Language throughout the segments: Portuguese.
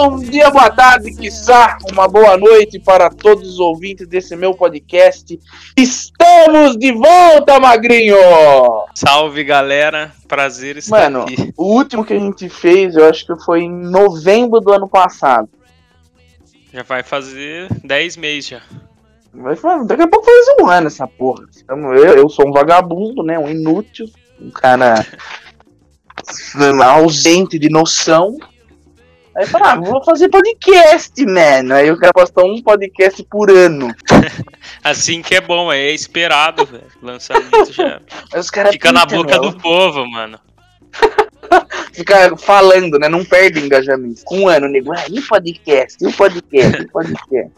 Bom dia, boa tarde, quiçá, uma boa noite para todos os ouvintes desse meu podcast. Estamos de volta, Magrinho! Salve, galera. Prazer estar Mano, aqui. o último que a gente fez, eu acho que foi em novembro do ano passado. Já vai fazer 10 meses já. Vai fa- Daqui a pouco faz um ano essa porra. Então, eu, eu sou um vagabundo, né? Um inútil, um cara ausente de noção. Aí eu falei, ah, vou fazer podcast, mano. Aí eu quero postar um podcast por ano. Assim que é bom, é esperado, velho. Lançamento já. Fica na pintam, boca meu. do povo, mano. Fica falando, né? Não perde engajamento. Com um ano, nego. Ah, e o podcast? E o podcast? E o podcast?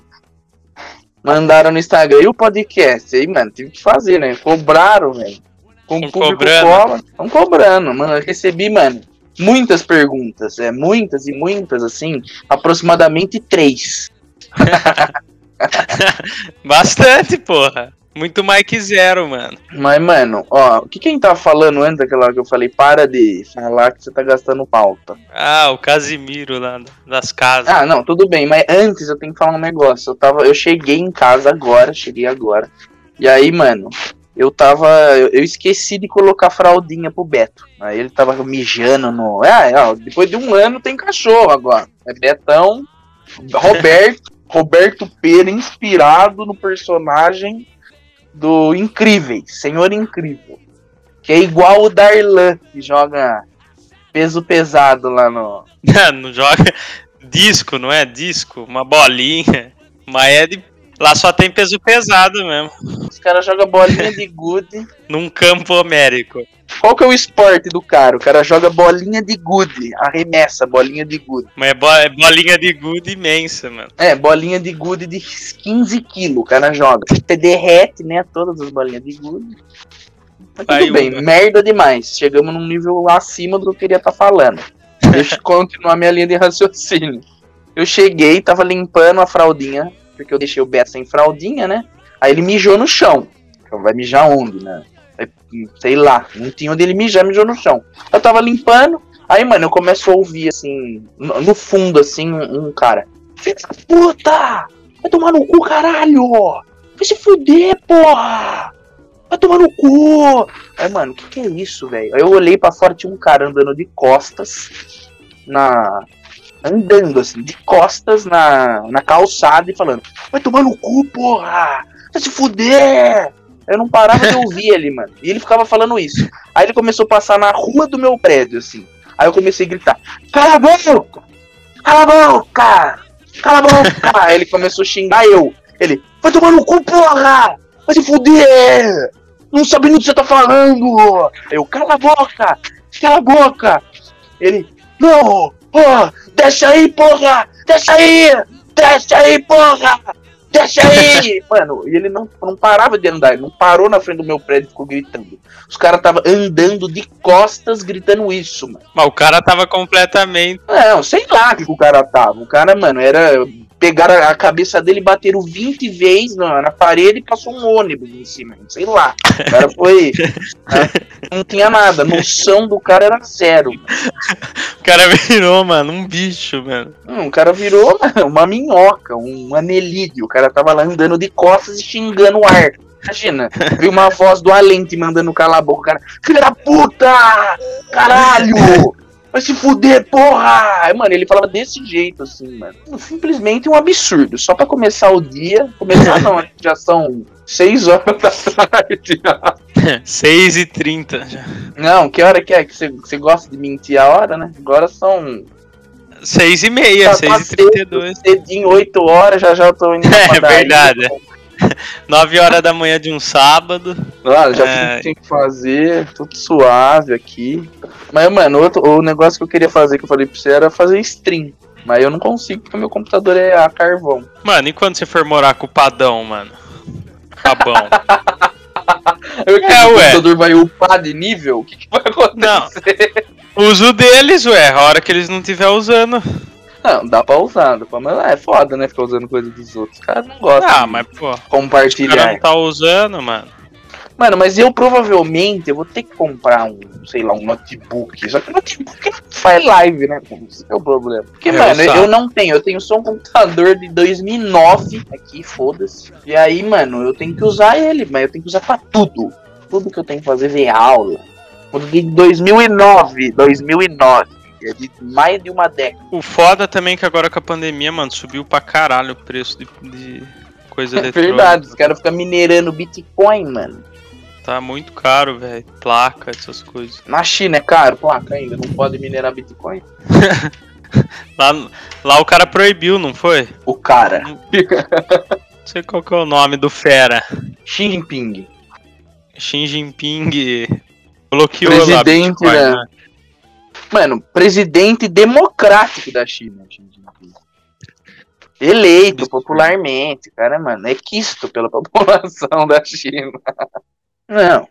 Mandaram no Instagram, e o podcast? Aí, mano, tive que fazer, né? Cobraram, velho. Com o público cobrando. cola. Estão cobrando, mano. Eu recebi, mano, muitas perguntas. É, muitas e muitas, assim. Aproximadamente três. Bastante, porra. Muito mais que zero, mano. Mas, mano, ó, o que quem tava falando antes daquela que eu falei? Para de falar que você tá gastando pauta. Ah, o Casimiro lá das casas. Ah, não, tudo bem, mas antes eu tenho que falar um negócio. Eu tava, eu cheguei em casa agora, cheguei agora. E aí, mano, eu tava, eu, esqueci de colocar fraldinha pro Beto. Aí ele tava mijando no, ah, ó, depois de um ano tem cachorro agora. É Betão, Roberto, Roberto Pera inspirado no personagem do Incríveis, Senhor Incrível. Que é igual o Darlan, que joga peso pesado lá no, não joga disco, não é disco? Uma bolinha. Mas é de. Lá só tem peso pesado mesmo. Os caras jogam bolinha de gude. Num campo homérico. Qual que é o esporte do cara? O cara joga bolinha de gude, arremessa bolinha de gude. Mas é bo- é bolinha de gude imensa, mano. É, bolinha de gude de 15 quilos o cara joga. Você derrete, né, todas as bolinhas de gude. Mas Vai tudo bem, uma. merda demais. Chegamos num nível acima do que eu queria estar falando. Deixa eu continuar minha linha de raciocínio. Eu cheguei, tava limpando a fraldinha, porque eu deixei o Beto sem fraldinha, né? Aí ele mijou no chão. Vai mijar onde, né? Sei lá, não tinha onde ele mijar, mijou no chão. Eu tava limpando, aí, mano, eu começo a ouvir, assim, no fundo, assim, um, um cara. Filha da puta! Vai tomar no cu, caralho! Vai se fuder, porra! Vai tomar no cu! Aí, mano, o que, que é isso, velho? Aí eu olhei pra fora, tinha um cara andando de costas na. Andando assim, de costas na, na calçada e falando: Vai tomar no cu, porra! Vai se fuder! Eu não parava de ouvir ele, mano. E ele ficava falando isso. Aí ele começou a passar na rua do meu prédio, assim. Aí eu comecei a gritar: Cala a boca! Cala a boca! Cala a boca! Aí ele começou a xingar eu. Ele: Vai tomar no cu, porra! Vai se fuder! Não sabe nem o que você tá falando! Eu: Cala a boca! Cala a boca! Ele: Não! Ó, desce aí, porra! Desce aí! Desce aí, porra! Desce aí! Mano, e ele não, não parava de andar, ele não parou na frente do meu prédio e ficou gritando. Os caras tava andando de costas gritando isso, mano. Mas o cara tava completamente. Não, sei lá o que o cara tava. O cara, mano, era. Pegaram a cabeça dele, bateram 20 vezes na, na parede e passou um ônibus em cima. Sei lá. O cara foi. né, não tinha nada. Noção do cara era zero. Cara virou, mano, um bicho, mano. Hum, o cara virou mano, uma minhoca, um anelídeo. O cara tava lá andando de costas e xingando o ar. Imagina, viu uma voz do além te mandando calar a boca. O cara, filha da puta! Caralho! Vai se fuder, porra! Mano, ele falava desse jeito, assim, mano. Simplesmente um absurdo. Só pra começar o dia. Começar não, já são 6 horas da tarde. 6 e 30 já. Não, que hora que é? Que você gosta de mentir a hora, né? Agora são 6 e meia, Tá 6 e cedo, 32. Cedinho, 8 horas, já já eu tô indo É verdade. 9 horas da manhã de um sábado. Ah, já É. o que fazer, tudo suave aqui. Mas, mano, outro, o negócio que eu queria fazer, que eu falei pra você, era fazer stream. Mas eu não consigo, porque meu computador é a carvão. Mano, e quando você for morar com o Padão, mano? Rabão. Eu, É, o computador vai upar de nível? O que, que vai acontecer? Uso deles, ué. A hora que eles não estiver usando. Não, dá pra usar, dá pra... mas é foda, né? Ficar usando coisa dos outros. Os caras não gostam Ah, mas, pô. O cara compartilhar. não tá usando, mano. Mano, mas eu provavelmente eu vou ter que comprar um, sei lá, um notebook. Só que o notebook não faz live, né? Esse é o problema. Porque, É, mano, eu eu, não tenho. Eu tenho só um computador de 2009 aqui, foda-se. E aí, mano, eu tenho que usar ele, mas eu tenho que usar pra tudo. Tudo que eu tenho que fazer, ver aula. De 2009, 2009. É de mais de uma década. O foda também é que agora com a pandemia, mano, subiu pra caralho o preço de, de coisa É eletrônica. verdade, os caras ficam minerando Bitcoin, mano. Tá muito caro, velho. Placa, essas coisas. Na China é caro, placa ainda, não pode minerar Bitcoin. Lá, lá o cara proibiu, não foi? O cara, Não sei qual que é o nome do fera. Xi Jinping. Xi Jinping bloqueou lá Presidente, Bitcoin, né? né? Mano, presidente democrático da China. Xi Jinping. Eleito popularmente, cara, mano, é quisto pela população da China. Não.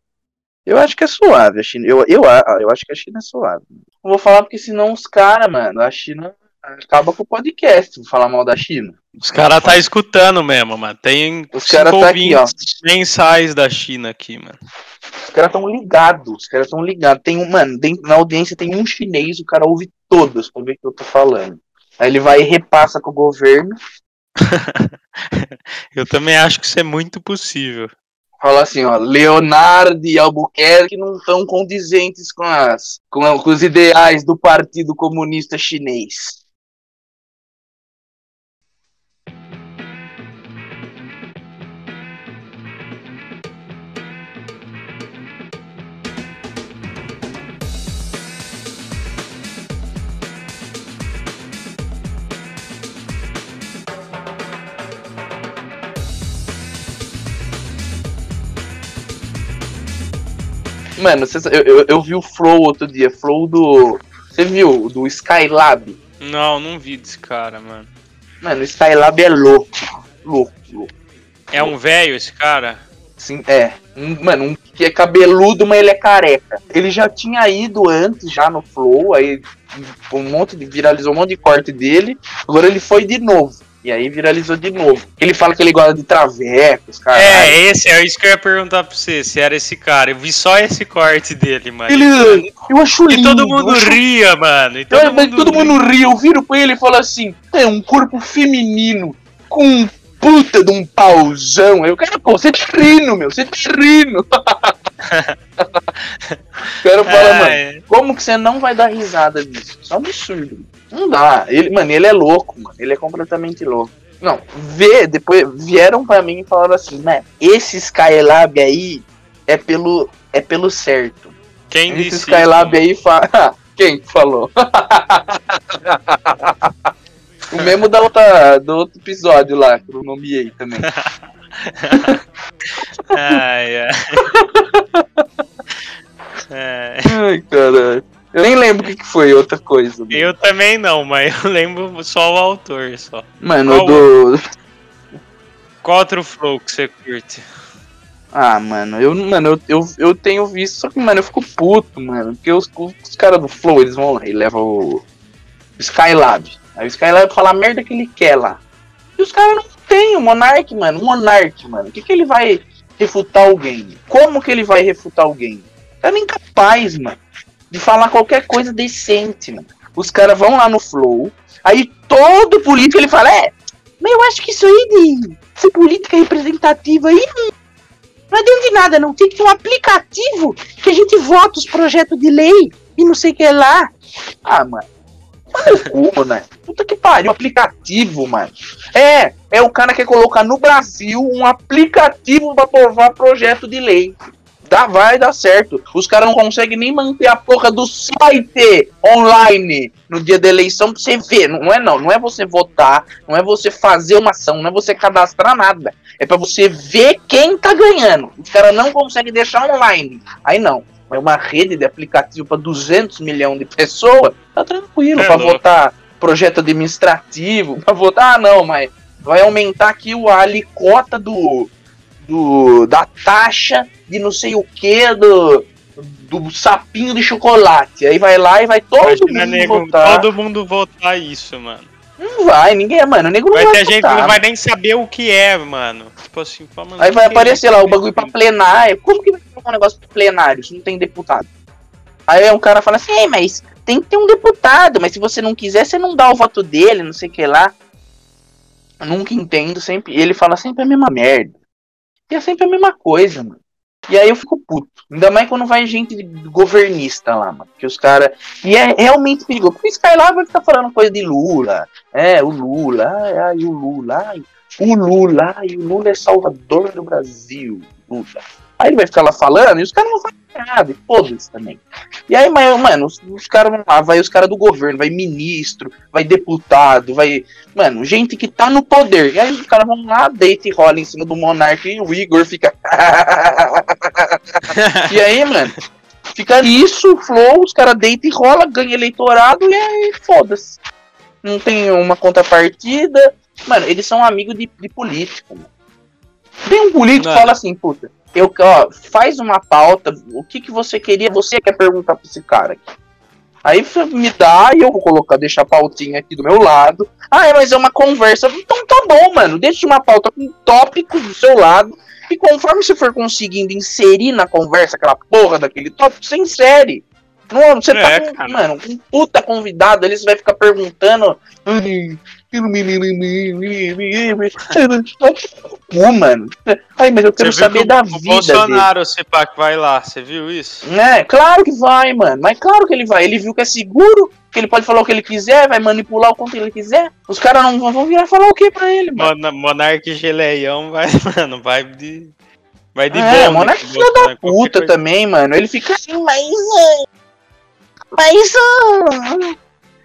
Eu acho que é suave a China. Eu, eu, eu acho que a China é suave. Não vou falar porque senão os caras, mano, a China acaba com o podcast. Vou falar mal da China. Os caras tá escutando mesmo, mano. Tem Os cara tá aqui, ó. mensais da China aqui, mano. Os caras tão ligados. Os caras tão ligados. Tem um, mano, dentro, na audiência tem um chinês, o cara ouve todos pra ver o que eu tô falando. Aí ele vai e repassa com o governo. Eu também acho que isso é muito possível. Fala assim, ó, Leonardo e Albuquerque não estão condizentes com, as, com, com os ideais do Partido Comunista Chinês. Mano, cês- eu, eu, eu vi o Flow outro dia, Flow do. Você viu? Do Skylab. Não, não vi desse cara, mano. Mano, o Skylab é louco. Louco, louco. É um velho esse cara? Sim, é. Um, mano, um que é cabeludo, mas ele é careca. Ele já tinha ido antes, já no Flow, aí um monte de. viralizou um monte de corte dele. Agora ele foi de novo. E aí viralizou de novo. Ele fala que ele gosta de travecos, cara. É, esse, é isso que eu ia perguntar pra você, se era esse cara. Eu vi só esse corte dele, mano. Ele. Eu acho E lindo. todo mundo acho ria, mano. E todo, Todo, mundo, todo mundo ri, eu viro pra ele e falo assim: é um corpo feminino com um puta de um pauzão. Eu quero, pô, você tá rindo, meu, você tá rindo. quero falar, mano, É, como que você não vai dar risada disso? Isso é um absurdo. Não dá. Ele, mano, ele é louco, mano. Ele é completamente louco. Não, vê, depois vieram pra mim e falaram assim, né? Esse Skylab aí é pelo, é pelo certo. quem Esse disse Skylab isso? aí fala. Quem que falou? o mesmo da outra, do outro episódio lá, que eu nomeei também. Ai, ai. É, Ai, caralho. Eu nem lembro o que, que foi outra coisa. eu também não, mas eu lembro só o autor só. Mano, Qual do. Qual outro flow que você curte? Ah, mano, eu, mano, eu, eu, eu tenho visto, só que, mano, eu fico puto, mano. Porque os, os caras do Flow, eles vão lá e levam o Skylab. Aí o Skylab fala a merda que ele quer lá. E os caras não tem o Monark, mano. O Monark, mano. O que, que ele vai refutar alguém? Como que ele vai refutar alguém? Cara incapaz, mano. De falar qualquer coisa decente, mano. Os caras vão lá no Flow. Aí todo político ele fala: É, mas eu acho que isso aí de essa política representativa aí não, adianta de nada, não. Tem que ter um aplicativo que a gente vota os projetos de lei e não sei o que lá. Ah, mano. Manda o cu, né? Puta que pariu, aplicativo, mano. É, é o cara que colocar no Brasil um aplicativo pra aprovar projeto de lei. Dá, vai dar certo. Os caras não conseguem nem manter a porra do site online no dia da eleição pra você ver. Não é não, não é você votar, não é você fazer uma ação, não é você cadastrar nada. É pra você ver quem tá ganhando. Os caras não conseguem deixar online. Aí não. É uma rede de aplicativo pra 200 milhões de pessoas. Tá tranquilo É pra louco. votar projeto administrativo, pra votar, ah, não, mas vai aumentar aqui o a alicota do, do da taxa de não sei o que do do sapinho de chocolate. Aí vai lá e vai todo Imagina, mundo nego, votar. todo mundo votar isso, mano. Não vai, ninguém, mano, nego não Vai vai ter gente que não vai nem saber o que é, mano. Tipo assim, fala, mano, Aí vai é aparecer isso? lá o bagulho pra plenário. Como que vai um negócio plenário se não tem deputado? Aí um cara fala assim, Ei, mas tem que ter um deputado, mas se você não quiser, você não dá o voto dele, não sei o que lá. Eu nunca entendo, sempre. Ele fala sempre a mesma merda. E é sempre a mesma coisa, mano. E aí eu fico puto. Ainda mais quando vai gente governista lá, mano. Que os caras. E é realmente perigoso. Porque lá vai ficar falando coisa de Lula. É, o Lula. Ai, ai, o Lula. Ai, o Lula. Ai, o Lula é salvador do Brasil. Lula. Aí ele vai ficar lá falando e os caras não fazem nada. E foda-se também. E aí, mano, os, os caras vão lá. Vai os caras do governo. Vai ministro. Vai deputado. Vai. Mano, gente que tá no poder. E aí os caras vão lá, deita e rola em cima do monarca e o Igor fica. e aí, mano, fica nisso, flow, os caras deitam e rola, ganha eleitorado e aí foda-se. Não tem uma contrapartida. Mano, eles são amigos de, de político, mano. Tem um político que fala assim, puta, eu, ó, faz uma pauta, o que, que você queria, você quer perguntar pra esse cara aqui. Aí me dá e eu vou colocar, deixar a pautinha aqui do meu lado. Ah, mas é uma conversa. Então tá bom, mano. Deixa uma pauta com tópicos do seu lado. E conforme você for conseguindo inserir na conversa aquela porra daquele tópico, você insere. Não, você É, tá com, cara. mano, com um puta convidado, ali você vai ficar perguntando. "Ai, Cu, mano. Ai, mas eu quero saber que da o, vida o dele. Bolsonaro, pá, que vai lá, você viu isso? É, claro que vai, mano. Mas claro que ele vai. Ele viu que é seguro, que ele pode falar o que ele quiser, vai manipular o quanto ele quiser. Os caras não vão virar falar o que pra ele, mano. Mona, Monarque Geleião vai, mano, vai de. Vai de É, Monark com o filho da puta também, mano. Ele fica assim, mas. Mas.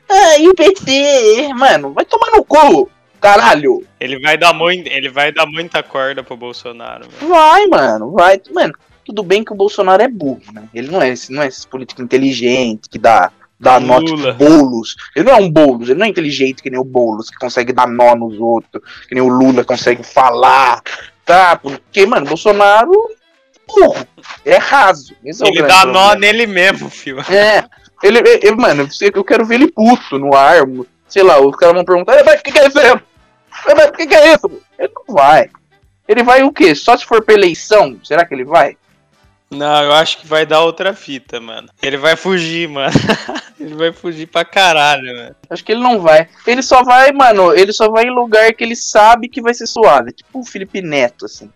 Ah, e o PT? Mano, vai tomar no cu, caralho. Ele vai dar muito, ele vai dar muita corda pro Bolsonaro, velho. Vai, mano, vai. Mano, tudo bem que o Bolsonaro é burro, né? Ele não é esse, não é esse político inteligente que dá, dá nó tipo Lula. bolos. Ele não é um bolos, ele não é inteligente que nem o bolos, que consegue dar nó nos outros, que nem o Lula consegue falar, tá? Porque, mano, Bolsonaro é burro, é raso. Esse é Ele grande dá nó problema. nele mesmo, filho. É. Ele, ele, mano, eu quero ver ele puto no ar. Sei lá, os caras vão perguntar, mas o que, que é isso? aí? Mas o que, que é isso? Ele não vai. Ele vai o quê? Só se for pra eleição? Será que ele vai? Não, eu acho que vai dar outra fita, mano. Ele vai fugir, mano. ele vai fugir pra caralho, mano. Acho que ele não vai. Ele só vai, mano, ele só vai em lugar que ele sabe que vai ser suave. Tipo o Felipe Neto, assim.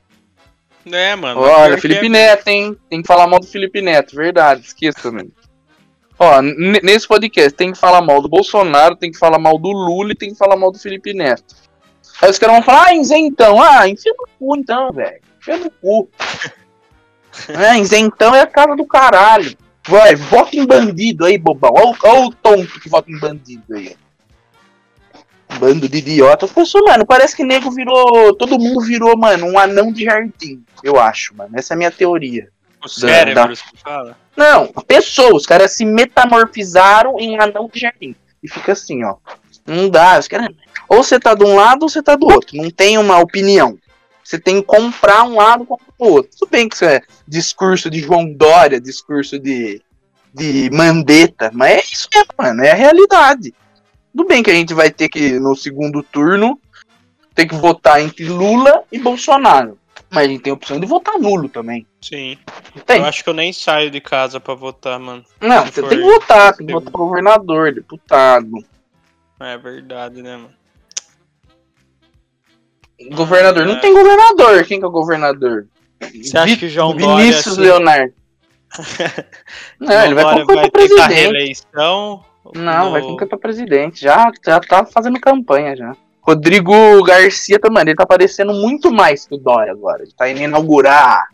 É, mano. Olha, pior Felipe é- Neto, hein? Tem que falar mal do Felipe Neto, verdade, esqueça também. Ó, nesse podcast tem que falar mal do Bolsonaro, tem que falar mal do Lula e tem que falar mal do Felipe Neto. Aí os caras vão falar, ah, isentão, ah, enfia no cu então, velho. Enfia no cu. é, isentão é a casa do caralho. Vai, vota em bandido aí, bobão. Olha o tonto que vota em bandido aí. Bando de idiota. Pessoal, mano, parece que nego virou. Todo mundo virou, mano, um anão de jardim. Eu acho, mano. Essa é a minha teoria. O cérebro, você fala. Não, pessoas, os caras se metamorfizaram em um anão de jardim. E fica assim, ó. Não dá, os caras. Ou você tá de um lado ou você tá do outro. Não tem uma opinião. Você tem que comprar um lado contra o outro. Tudo bem que isso é discurso de João Dória, discurso de, de Mandetta, mas é isso mesmo, mano. É a realidade. Tudo bem que a gente vai ter que, no segundo turno, ter que votar entre Lula e Bolsonaro. Mas a gente tem a opção de votar nulo também. Sim. Não Tem. Eu acho que eu nem saio de casa pra votar, mano. Não, você tem que votar, tem que votar governador, deputado. É verdade, né, mano? Governador. Não é. tem governador. Quem que é o governador? Você acha que o João Dória, Vinícius assim- Leonardo. Não, ele vai concorrer pra tentar presidente. reeleição. Não, no- vai concorrer pra presidente. Já, já tá fazendo campanha já. Rodrigo Garcia também, ele tá aparecendo muito mais que o Dória agora. Ele tá indo inaugurar.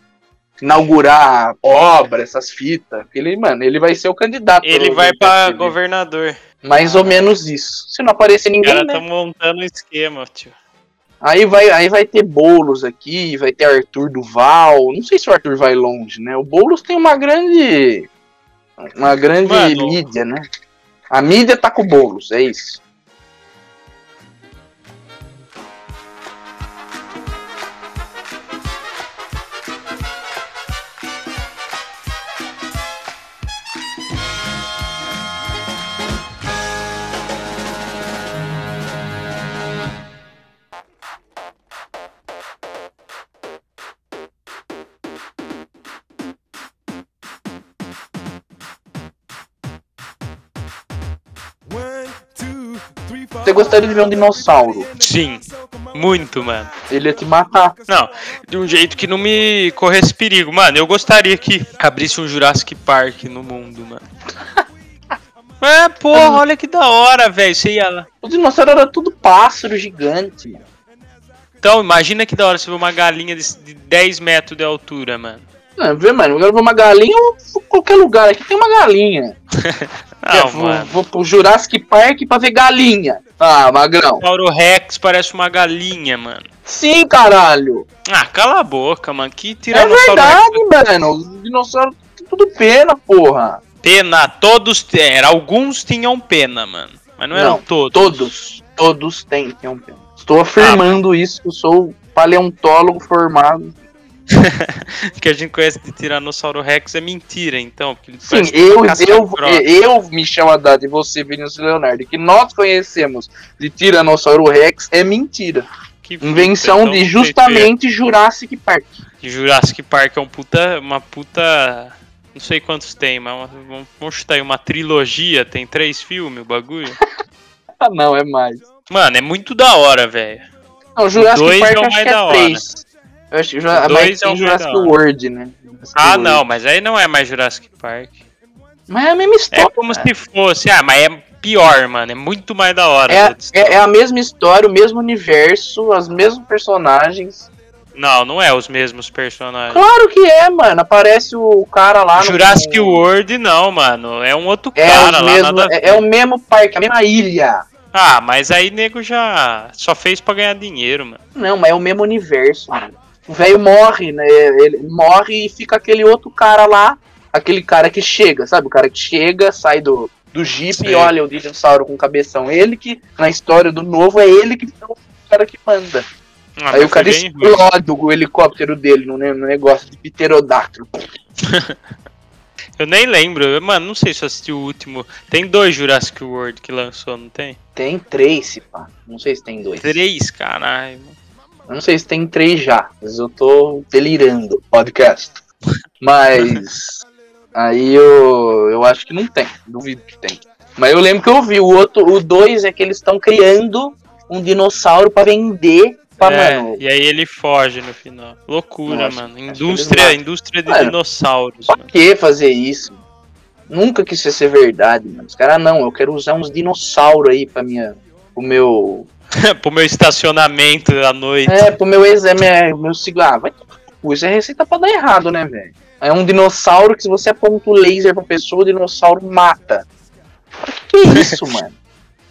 Inaugurar obra, essas fitas. Ele, mano, ele vai ser o candidato. Ele vai PSDB. governador. Mais ou menos isso. Se não aparecer Os ninguém, caras né? estão montando um esquema, tio. Aí vai, aí vai ter Boulos aqui, vai ter Arthur Duval. Não sei se o Arthur vai longe, né? O Boulos tem uma grande. Uma grande Mano. mídia, né? A mídia tá com o Boulos, é isso. Gostaria de ver um dinossauro? Sim. Muito, mano. Ele ia te matar. Não, de um jeito que não me corresse perigo. Mano, eu gostaria que abrisse um Jurassic Park no mundo, mano. É, porra, olha que da hora, velho. Você ia lá. O dinossauro era tudo pássaro gigante. Então, imagina que da hora você vê uma galinha de de 10 metros de altura, mano. Não, vê, mano, eu quero ver uma galinha ou vou qualquer lugar aqui tem uma galinha. É, Não, vou, mano. vou pro Jurassic Park pra ver galinha. Ah, magrão. Mauro Rex parece uma galinha, mano. Sim, caralho. Ah, cala a boca, mano. Que É tiranossauro Rex verdade, mano. Os dinossauros tudo pena, porra. Pena, todos eram, alguns tinham pena, mano. Mas não eram Não, todos. Todos. Todos têm, pena. Estou afirmando isso, que eu sou paleontólogo formado. que a gente conhece de Tiranossauro Rex é mentira, então. porque Sim, eu, eu, caça-grossa. eu, Michel Haddad e você, Vinícius Leonardo, que nós conhecemos de Tiranossauro Rex é mentira. Que Invenção então, de justamente Jurassic Park. Jurassic Park é um puta, uma puta. Não sei quantos tem, mas uma- vamos- vamos chutar aí uma trilogia, tem três filmes o bagulho. Ah, não, é mais. Mano, é muito da hora, velho. Não, Jurassic dois Park é é hora. três. Eu acho que já, dois é o Jurassic. World, né? Jurassic Ah, World. não, mas aí não é mais Jurassic Park. Mas é a mesma É história. como se fosse. Ah, mas é pior, mano. É muito mais da hora. É, é, é a mesma história, o mesmo universo, os mesmos personagens. Não, não é os mesmos personagens. Claro que é, mano. Aparece o cara lá no. Jurassic World, não, mano. É um outro É, cara lá, mesmo, nada é, é o mesmo parque, a mesma ilha. Ah, mas aí nego já só fez pra ganhar dinheiro, mano. Não, mas é o mesmo universo, mano. O velho morre, né? Ele morre e fica aquele outro cara lá. Aquele cara que chega, sabe? O cara que chega, sai do, do jeep Sei. e olha o dinossauro com cabeção. Ele que, na história do novo, é ele que é o cara que manda. Ah, Aí o cara explode o helicóptero dele no, no negócio de pterodáctilo. Eu nem lembro. Mano, não sei se eu assisti o último. Tem dois Jurassic World que lançou, não tem? Tem três, se pá. Não sei se tem dois. Três, caralho. mano. Eu não sei se tem três já, mas eu tô delirando podcast. Mas aí eu, eu acho que não tem, duvido que tem. Mas eu lembro que eu vi o outro, o dois é que eles estão criando um dinossauro pra vender pra É, mano. e aí ele foge no final. Loucura, Nossa, mano. Indústria, indústria de Mano, dinossauros, Pra mano. que fazer isso? Nunca quis ser verdade, mano. Os caras não, eu quero usar uns dinossauros aí pra minha, o meu, Pro meu estacionamento à noite. É, pro meu exame, é, meu cigarro. Vai no cu, isso é receita pra dar errado, né, velho? É um dinossauro que se você aponta o laser pra pessoa, o dinossauro mata. Que é isso, mano?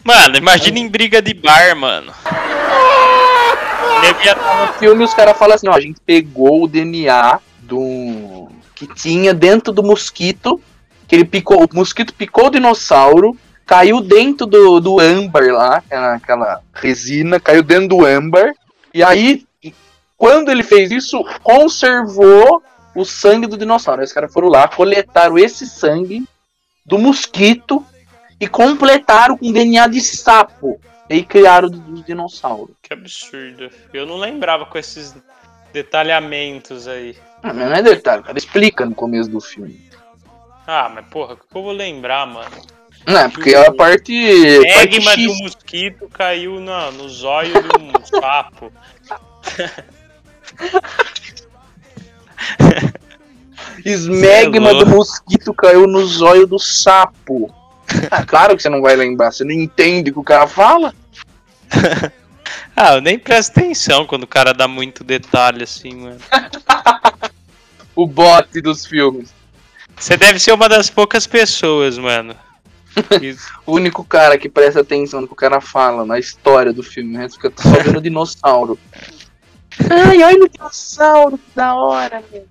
Mano, imagina em briga de bar, mano. Devia No filme os caras falam assim, ó, a gente pegou o DNA do que tinha dentro do mosquito, que ele picou, o mosquito picou o dinossauro, caiu dentro do, do âmbar lá, aquela, aquela resina, caiu dentro do âmbar, e aí, quando ele fez isso, conservou o sangue do dinossauro. Os caras foram lá, coletaram esse sangue do mosquito e completaram com DNA de sapo. E aí criaram os dinossauros. Que absurdo. Eu não lembrava com esses detalhamentos aí. Ah, mas não é detalhe, o cara explica no começo do filme. Ah, mas porra, o que eu vou lembrar, mano? Não, é porque é a parte. Egma do mosquito caiu na, no zóio de um sapo. Esmegma é do mosquito caiu no zóio do sapo. Ah, claro que você não vai lembrar, você não entende o que o cara fala. Ah, eu nem presto atenção quando o cara dá muito detalhe assim, mano. O bote dos filmes. Você deve ser uma das poucas pessoas, mano. O único cara que presta atenção no que o cara fala na história do filme, né? Fica só vendo dinossauro. Ai, olha o dinossauro, que da hora, meu.